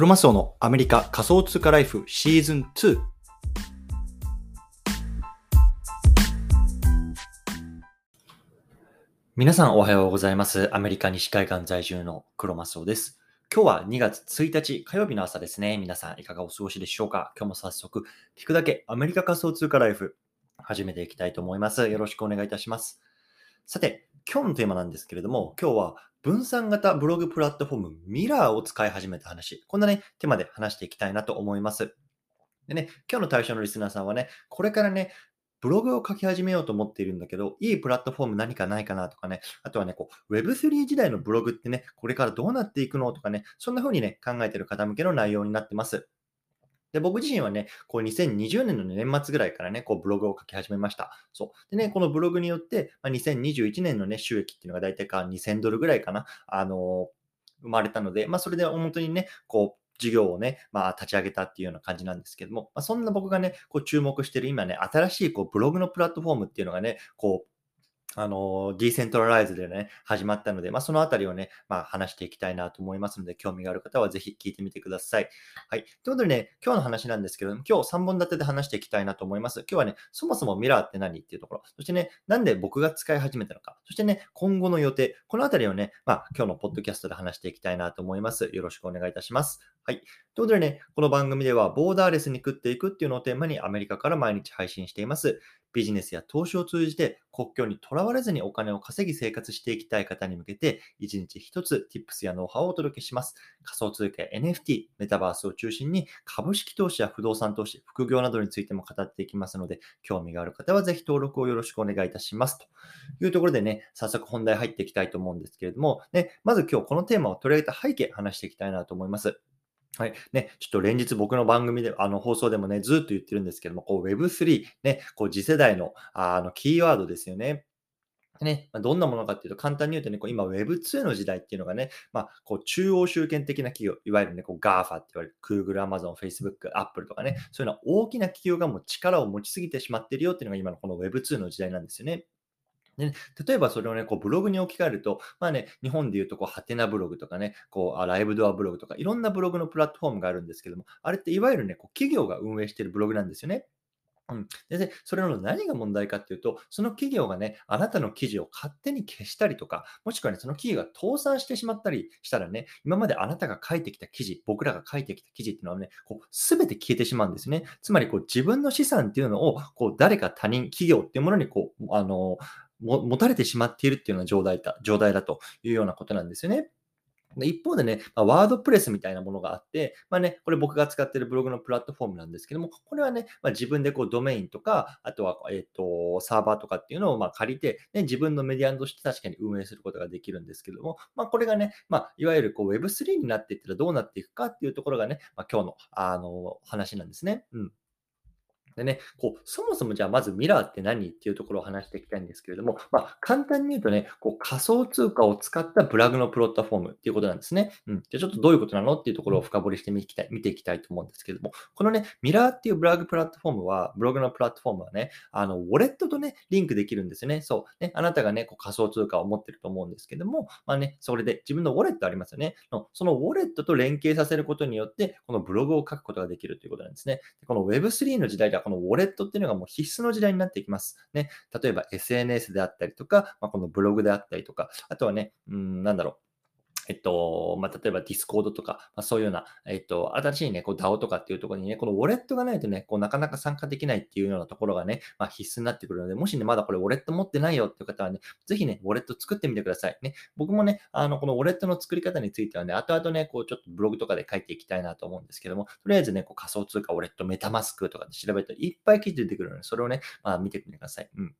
クロマスオのアメリカ仮想通貨ライフシーズン2。皆さんおはようございます。アメリカ西海岸在住のクロマスオです。今日は2月1日火曜日の朝ですね。皆さんいかがお過ごしでしょうか？今日も早速聞くだけアメリカ仮想通貨ライフ始めていきたいと思います。よろしくお願いいたします。さて、今日のテーマなんですけれども、今日は分散型ブログプラットフォームミラーを使い始めた話。こんなね、テーマで話していきたいなと思います。でね、今日の対象のリスナーさんはね、これからね、ブログを書き始めようと思っているんだけど、いいプラットフォーム何かないかなとかね、あとはね、こう Web3 時代のブログってね、これからどうなっていくのとかね、そんな風にね、考えている方向けの内容になってます。で、僕自身はね、こう2020年の年末ぐらいからね、こうブログを書き始めました。そう。でね、このブログによって、まあ、2021年のね、収益っていうのが大体か2000ドルぐらいかな、あのー生まれたので、まあ、それで本当にね、こう、事業をね、まあ、立ち上げたっていうような感じなんですけども、まあ、そんな僕がね、こう注目している今ね、新しいこうブログのプラットフォームっていうのがね、こう、あの、ディーセントラライズでね、始まったので、まあ、そのあたりをね、まあ、話していきたいなと思いますので、興味がある方はぜひ聞いてみてください。はい。ということでね、今日の話なんですけども、今日3本立てで話していきたいなと思います。今日はね、そもそもミラーって何っていうところ、そしてね、なんで僕が使い始めたのか、そしてね、今後の予定、このあたりをね、まあ、今日のポッドキャストで話していきたいなと思います。よろしくお願いいたします。はい。ということでね、この番組では、ボーダーレスに食っていくっていうのをテーマにアメリカから毎日配信しています。ビジネスや投資を通じて国境にとらわれずにお金を稼ぎ生活していきたい方に向けて、一日一つ Tips やノウハウをお届けします。仮想通貨や NFT、メタバースを中心に株式投資や不動産投資、副業などについても語っていきますので、興味がある方はぜひ登録をよろしくお願いいたします。というところでね、早速本題入っていきたいと思うんですけれども、ね、まず今日このテーマを取り上げた背景話していきたいなと思います。はい。ね、ちょっと連日僕の番組で、あの放送でもね、ずっと言ってるんですけども、こう Web3、ね、こう次世代のあのキーワードですよね。ね、まどんなものかっていうと、簡単に言うとね、こう今 Web2 の時代っていうのがね、まあ、こう中央集権的な企業、いわゆるね、こう GAFA って言われる Google、Amazon、Facebook、Apple とかね、そういうのは大きな企業がもう力を持ちすぎてしまってるよっていうのが今のこの Web2 の時代なんですよね。でね、例えばそれをね、こうブログに置き換えると、まあね、日本で言うとこう、ハテナブログとかね、こうライブドアブログとか、いろんなブログのプラットフォームがあるんですけども、あれっていわゆるね、こう企業が運営しているブログなんですよね。うん、でで、それの何が問題かっていうと、その企業がね、あなたの記事を勝手に消したりとか、もしくはね、その企業が倒産してしまったりしたらね、今まであなたが書いてきた記事、僕らが書いてきた記事っていうのはね、こう全て消えてしまうんですね。つまりこう自分の資産っていうのをこう誰か他人、企業っていうものにこう、あの、も持たれてしまっているっていうような状態だ状態だというようなことなんですよね。で一方でね、ま、ワードプレスみたいなものがあって、まあね、これ僕が使っているブログのプラットフォームなんですけども、これはね、まあ、自分でこうドメインとか、あとは、えっ、と、サーバーとかっていうのをま借りて、ね、自分のメディアとして確かに運営することができるんですけども、まあ、これがね、ま、いわゆるこう Web3 になっていったらどうなっていくかっていうところがね、ま、今日のあの話なんですね。うん。でね、こう、そもそもじゃあまずミラーって何っていうところを話していきたいんですけれども、まあ、簡単に言うとね、こう仮想通貨を使ったブログのプラットフォームっていうことなんですね。うん。じゃあちょっとどういうことなのっていうところを深掘りしてみきたい見ていきたいと思うんですけれども、このね、ミラーっていうブログプラットフォームは、ブログのプラットフォームはね、あの、ウォレットとね、リンクできるんですよね。そう。ね、あなたがね、こう仮想通貨を持ってると思うんですけども、まあね、それで自分のウォレットありますよね。のそのウォレットと連携させることによって、このブログを書くことができるということなんですね。でこの Web3 の時代では、このウォレットっていうのがもう必須の時代になっていきます。ね、例えば SNS であったりとか、まあ、このブログであったりとか、あとはね、うん、なんだろう。えっと、まあ、例えば Discord とか、まあ、そういうような、えっと、新しいね、こう DAO とかっていうところにね、このウォレットがないとね、こうなかなか参加できないっていうようなところがね、まあ、必須になってくるので、もしね、まだこれウォレット持ってないよっていう方はね、ぜひね、ウォレット作ってみてください。ね、僕もね、あの、このウォレットの作り方についてはね、後々ね、こうちょっとブログとかで書いていきたいなと思うんですけども、とりあえずね、こう仮想通貨ウォレット、メタマスクとかで調べるといっぱい記事出てくるので、それをね、まあ、見てみてください。うん。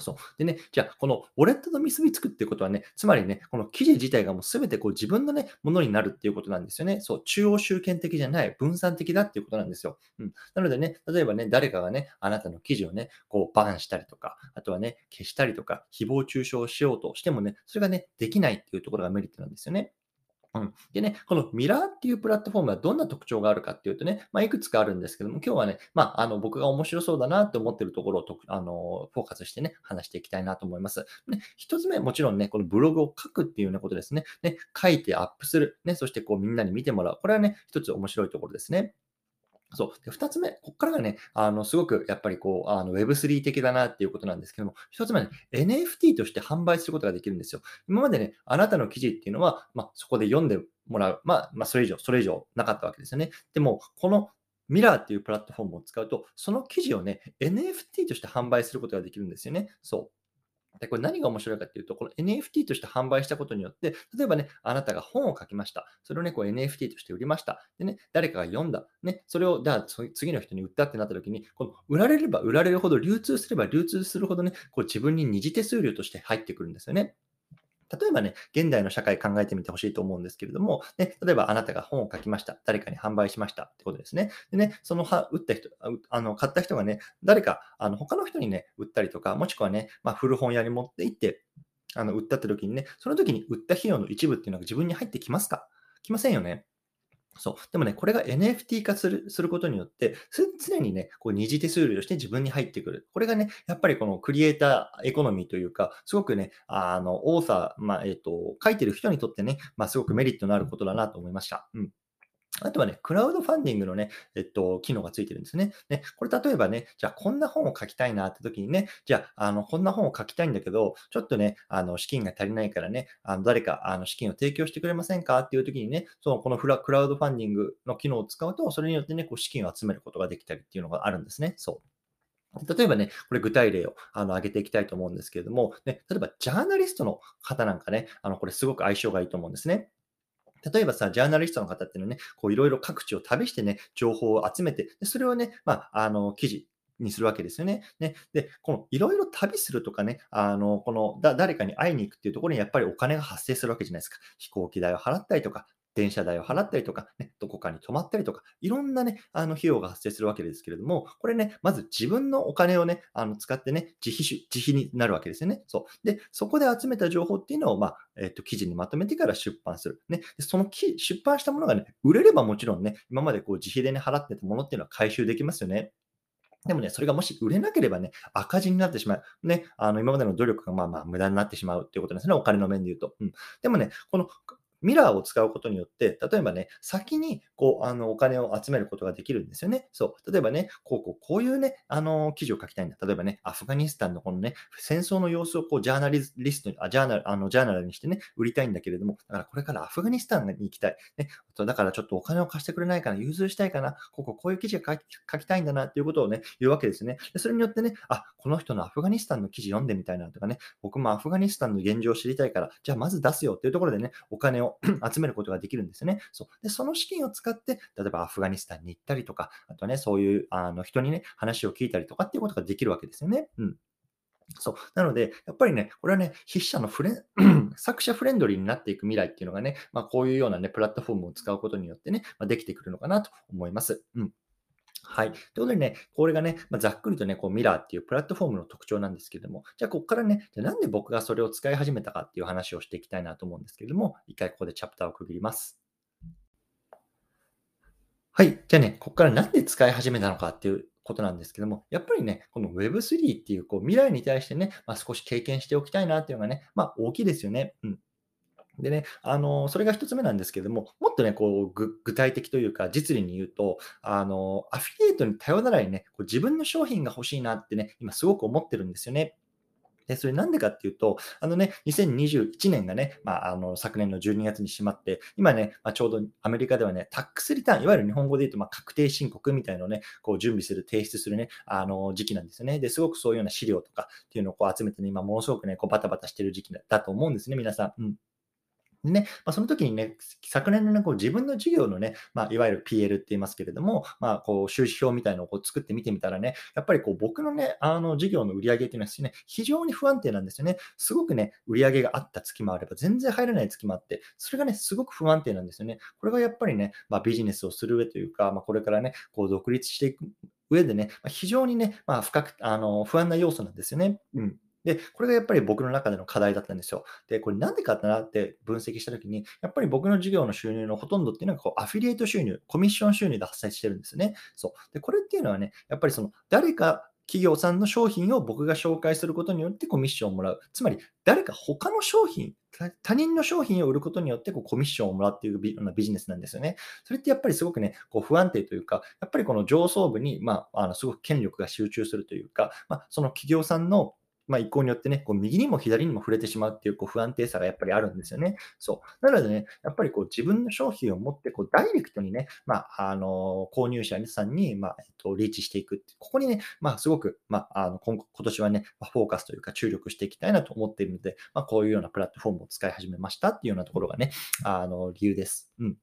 そう。でね、じゃあ、このウォレットと結びつくっていうことはね、つまりね、この記事自体がもうすべてこう自分のね、ものになるっていうことなんですよね。そう、中央集権的じゃない、分散的だっていうことなんですよ。うん。なのでね、例えばね、誰かがね、あなたの記事をね、こうバンしたりとか、あとはね、消したりとか、誹謗中傷しようとしてもね、それがね、できないっていうところがメリットなんですよね。うん。でね、このミラーっていうプラットフォームはどんな特徴があるかっていうとね、まあ、いくつかあるんですけども、今日はね、まあ、あの、僕が面白そうだなって思ってるところをと、あの、フォーカスしてね、話していきたいなと思います。ね、一つ目、もちろんね、このブログを書くっていうようなことですね。ね、書いてアップする。ね、そしてこうみんなに見てもらう。これはね、一つ面白いところですね。そう。で、二つ目、こっからがね、あの、すごくやっぱりこう、あの、Web3 的だなっていうことなんですけども、一つ目ね、NFT として販売することができるんですよ。今までね、あなたの記事っていうのは、まあ、そこで読んでもらう。まあ、まあ、それ以上、それ以上なかったわけですよね。でも、このミラーっていうプラットフォームを使うと、その記事をね、NFT として販売することができるんですよね。そう。で、これ何が面白いかっていうと、この NFT として販売したことによって、例えばね、あなたが本を書きました。それをね、こう NFT として売りました。でね、誰かが読んだ。ね、それを、じゃあ次の人に売ったってなった時に、この売られれば売られるほど、流通すれば流通するほどね、こう自分に二次手数料として入ってくるんですよね。例えばね、現代の社会考えてみてほしいと思うんですけれども、ね、例えばあなたが本を書きました。誰かに販売しましたってことですね。でね、その売った人、あの買った人がね、誰か、あの他の人にね、売ったりとか、もしくはね、まあ、古本屋に持って行って、あの売ったって時にね、その時に売った費用の一部っていうのが自分に入ってきますか？来ませんよね。そう。でもね、これが NFT 化するすることによって、常にね、こう二次手数料として自分に入ってくる。これがね、やっぱりこのクリエイターエコノミーというか、すごくね、あの、多さ、まあ、えっ、ー、と、書いてる人にとってね、まあ、すごくメリットのあることだなと思いました。うん。あとはね、クラウドファンディングのね、えっと、機能がついてるんですね。ね、これ例えばね、じゃあこんな本を書きたいなって時にね、じゃあ、あの、こんな本を書きたいんだけど、ちょっとね、あの、資金が足りないからね、あの、誰か、あの、資金を提供してくれませんかっていう時にね、その、このフラクラウドファンディングの機能を使うと、それによってね、こう、資金を集めることができたりっていうのがあるんですね。そう。例えばね、これ具体例をあの挙げていきたいと思うんですけれども、ね、例えばジャーナリストの方なんかね、あのこれすごく相性がいいと思うんですね。例えばさ、ジャーナリストの方っていうのはね、こういろいろ各地を旅してね、情報を集めて、でそれをね、まあ、あの、記事にするわけですよね。ねで、このいろいろ旅するとかね、あの、このだ誰かに会いに行くっていうところにやっぱりお金が発生するわけじゃないですか。飛行機代を払ったりとか、電車代を払ったりとか、ね、どこかに泊まったりとか、いろんなね、あの費用が発生するわけですけれども、これね、まず自分のお金をね、あの使ってね、自費自費になるわけですよね。そう。で、そこで集めた情報っていうのを、まあ、えっ、ー、と、記事にまとめてから出版する。ね。でその出版したものがね、売れればもちろんね、今までこう自費でね、払ってたものっていうのは回収できますよね。でもね、それがもし売れなければね、赤字になってしまう。ね、あの、今までの努力がまあまあ無駄になってしまうっていうことですね。お金の面で言うと。うん。でもね、このミラーを使うことによって、例えばね、先にこうあのお金を集めることができるんですよね。そう。例えばね、こうこうこういうね、あの記事を書きたいんだ。例えばね、アフガニスタンのこのね、戦争の様子をこうジャーナリストに、あジャーナルあのジャーナルにしてね、売りたいんだけれども、だからこれからアフガニスタンに行きたい。ね、だからちょっとお金を貸してくれないかな、融通したいかな、こここういう記事が書きたいんだなっていうことをね、言うわけですね。でそれによってね、あ、この人のアフガニスタンの記事読んでみたいなとかね、僕もアフガニスタンの現状を知りたいから、じゃあまず出すよっていうところでね、お金を 集めることができるんですね。そう。で、その資金を使って、例えばアフガニスタンに行ったりとか、あとね、そういうあの人にね、話を聞いたりとかっていうことができるわけですよね。うん。そう。なので、やっぱりね、これはね、筆者のフレン、作者フレンドリーになっていく未来っていうのがね、まあ、こういうようなね、プラットフォームを使うことによってね、まあ、できてくるのかなと思います。うん。はい。ということでね、これがね、まあ、ざっくりとね、こうミラーっていうプラットフォームの特徴なんですけれども、じゃあここからね、じゃなんで僕がそれを使い始めたかっていう話をしていきたいなと思うんですけれども、一回ここでチャプターを区切ります。はい。じゃあね、ここからなんで使い始めたのかっていうことなんですけども、やっぱりね、この Web3 っていうこう未来に対してね、まあ、少し経験しておきたいなっていうのがね、まあ大きいですよね。うん。でね、あの、それが一つ目なんですけども、もっとね、こう、具体的というか、実利に言うと、あの、アフィリエイトに頼らないね、こう自分の商品が欲しいなってね、今すごく思ってるんですよね。で、それなんでかっていうと、あのね、2021年がね、まあ、あの、昨年の12月に閉まって、今ね、まあ、ちょうどアメリカではね、タックスリターン、いわゆる日本語で言うと、まあ、確定申告みたいのをね、こう準備する、提出するね、あの、時期なんですよね。で、すごくそういうような資料とかっていうのをこう集めてね、今ものすごくね、こうバタバタしてる時期だと思うんですね、皆さん。うん。でね、まあ、その時にね、昨年のね、こう自分の事業のね、まあ、いわゆる PL って言いますけれども、まあ、こう収支表みたいなのをこう作ってみてみたらね、やっぱりこう僕のね、あの事業の売り上げっていうのはね、非常に不安定なんですよね。すごくね、売り上げがあった月もあれば、全然入らない月もあって、それがね、すごく不安定なんですよね。これがやっぱりね、まあ、ビジネスをする上というか、まあ、これからね、こう独立していく上でね、非常にね、まあ、深く、あの、不安な要素なんですよね。うん。で、これがやっぱり僕の中での課題だったんですよ。で、これなんでかなって分析したときに、やっぱり僕の事業の収入のほとんどっていうのがこうアフィリエイト収入、コミッション収入で発生してるんですね。そう。で、これっていうのはね、やっぱりその誰か企業さんの商品を僕が紹介することによってコミッションをもらう。つまり、誰か他の商品、他人の商品を売ることによってこうコミッションをもらっていうビビジネスなんですよね。それってやっぱりすごくね、こう不安定というか、やっぱりこの上層部に、まあ、あのすごく権力が集中するというか、まあ、その企業さんのまあ、意向によってね、こう右にも左にも触れてしまうっていうこう不安定さがやっぱりあるんですよね。そう。なのでね、やっぱりこう自分の商品を持ってこうダイレクトにね、まあ、あの購入者さんに、まあえっと、リーチしていくってここにね、まあ、すごく、まあ、あの今今年はね、フォーカスというか注力していきたいなと思っているので、まあ、こういうようなプラットフォームを使い始めましたっていうようなところがね、あの理由です。うん。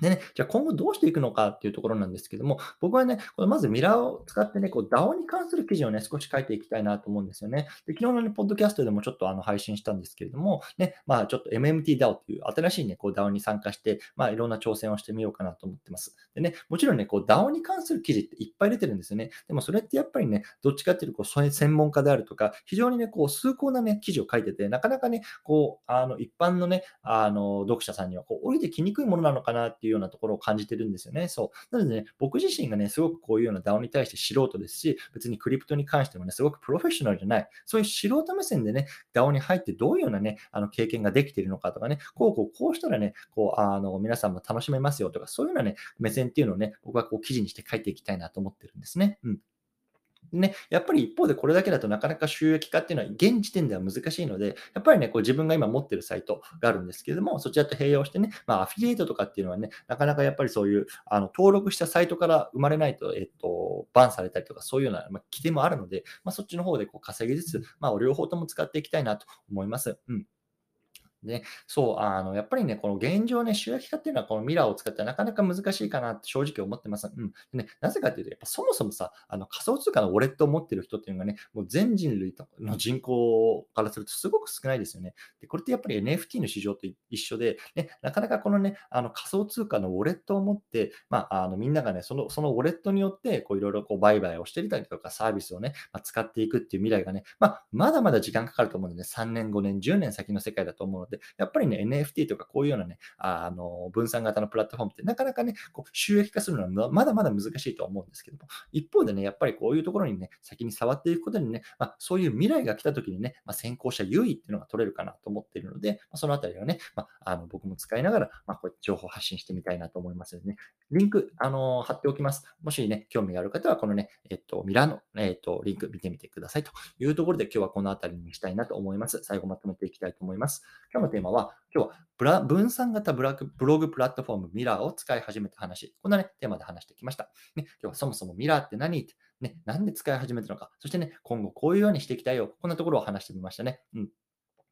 でね、じゃあ今後どうしていくのかっていうところなんですけども、僕はね、これまずミラーを使ってね、こう DAO に関する記事をね、少し書いていきたいなと思うんですよね。で昨日のね、ポッドキャストでもちょっとあの配信したんですけれども、ね、まあちょっと MMT DAO っていう新しいね、こう DAO に参加して、まあいろんな挑戦をしてみようかなと思ってます。でね、もちろんね、こう DAO に関する記事っていっぱい出てるんですよね。でもそれってやっぱりね、どっちかっていうと、こ、う専門家であるとか、非常にね、こう、崇高なね、記事を書いてて、なかなかね、こう、あの、一般のね、あの、読者さんには、こう、降りてきにくいものなのかなっていうていうようなところを感じてるんですよね。そう。なのでね、僕自身がね、すごくこういうような DAO に対して素人ですし、別にクリプトに関してもね、すごくプロフェッショナルじゃない、そういう素人目線でね、DAO に入ってどういうようなね、あの経験ができているのかとかね、こうこうこうしたらね、こう、あの、皆さんも楽しめますよとか、そういうようなね、目線っていうのをね、僕はこう記事にして書いていきたいなと思ってるんですね。うん。ね、やっぱり一方でこれだけだとなかなか収益化っていうのは現時点では難しいので、やっぱりね、こう自分が今持ってるサイトがあるんですけれども、そちらと併用してね、まあ、アフィリエイトとかっていうのはね、なかなかやっぱりそういうあの登録したサイトから生まれないと、えっと、バンされたりとか、そういうような、まあ、規定もあるので、まあ、そっちの方でこう稼ぎつつ、まあ、両方とも使っていきたいなと思います。うん。ね、そう、あの、やっぱりね、この現状ね、収益化っていうのはこのミラーを使ってなかなか難しいかなって正直思ってます。うん。でね、なぜかっていうと、やっぱそもそもさ、あの仮想通貨のウォレットを持ってる人っていうのがね、もう全人類の人口からするとすごく少ないですよね。で、これってやっぱり NFT の市場と一緒で、ね、なかなかこのね、あの仮想通貨のウォレットを持って、まあ、あのみんながね、そのそのウォレットによって、こういろいろこう売買をしていたりとか、サービスをね、まあ、使っていくっていう未来がね、まあ、まだまだ時間かかると思うので、ね3年、5年、10年先の世界だと思うので、やっぱりね、NFT とかこういうようなね、あの分散型のプラットフォームってなかなかね、こう収益化するのはまだまだ難しいと思うんですけども、一方でね、やっぱりこういうところにね、先に触っていくことにね、まあ、そういう未来が来た時にね、まあ、先行者優位っていうのが取れるかなと思っているので、まあ、そのあたりはね、まあ、あの僕も使いながら、まあ、こう情報発信してみたいなと思いますのでね、リンク、あの貼っておきます。もしね、興味がある方は、このね、えっと、ミラーの、えっと、リンク見てみてくださいというところで、今日はこのあたりにしたいなと思います。最後まとめていきたいと思います。今日のテーマは、今日はブラ分散型ブラブログプラットフォームミラーを使い始めた話。こんなね、テーマで話してきました。ね、今日はそもそもミラーって何？って、ね、なんで使い始めたのか。そしてね、今後こういうようにしていきたいよ。こんなところを話してみましたね。うん。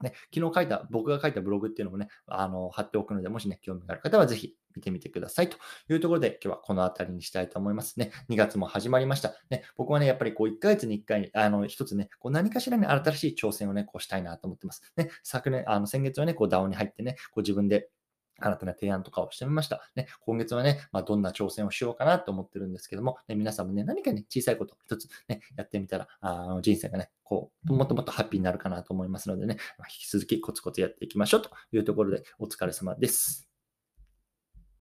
ね、昨日書いた、僕が書いたブログっていうのもね、あの、貼っておくので、もしね、興味がある方はぜひ見てみてください。というところで、今日はこの辺りにしたいと思いますね。2月も始まりました。ね、僕はね、やっぱりこう、1ヶ月に1回、あの、一つね、こう何かしらね、新しい挑戦をね、こうしたいなと思ってます。ね、昨年、あの、先月はね、こう、DAO に入ってね、こう自分で新たな提案とかをしてみました。ね、今月はね、まあ、どんな挑戦をしようかなと思ってるんですけども、ね、皆さんもね、何かね、小さいこと一つね、やってみたら、あ人生がね、こう、もっともっとハッピーになるかなと思いますのでね、まあ、引き続きコツコツやっていきましょうというところで、お疲れ様です。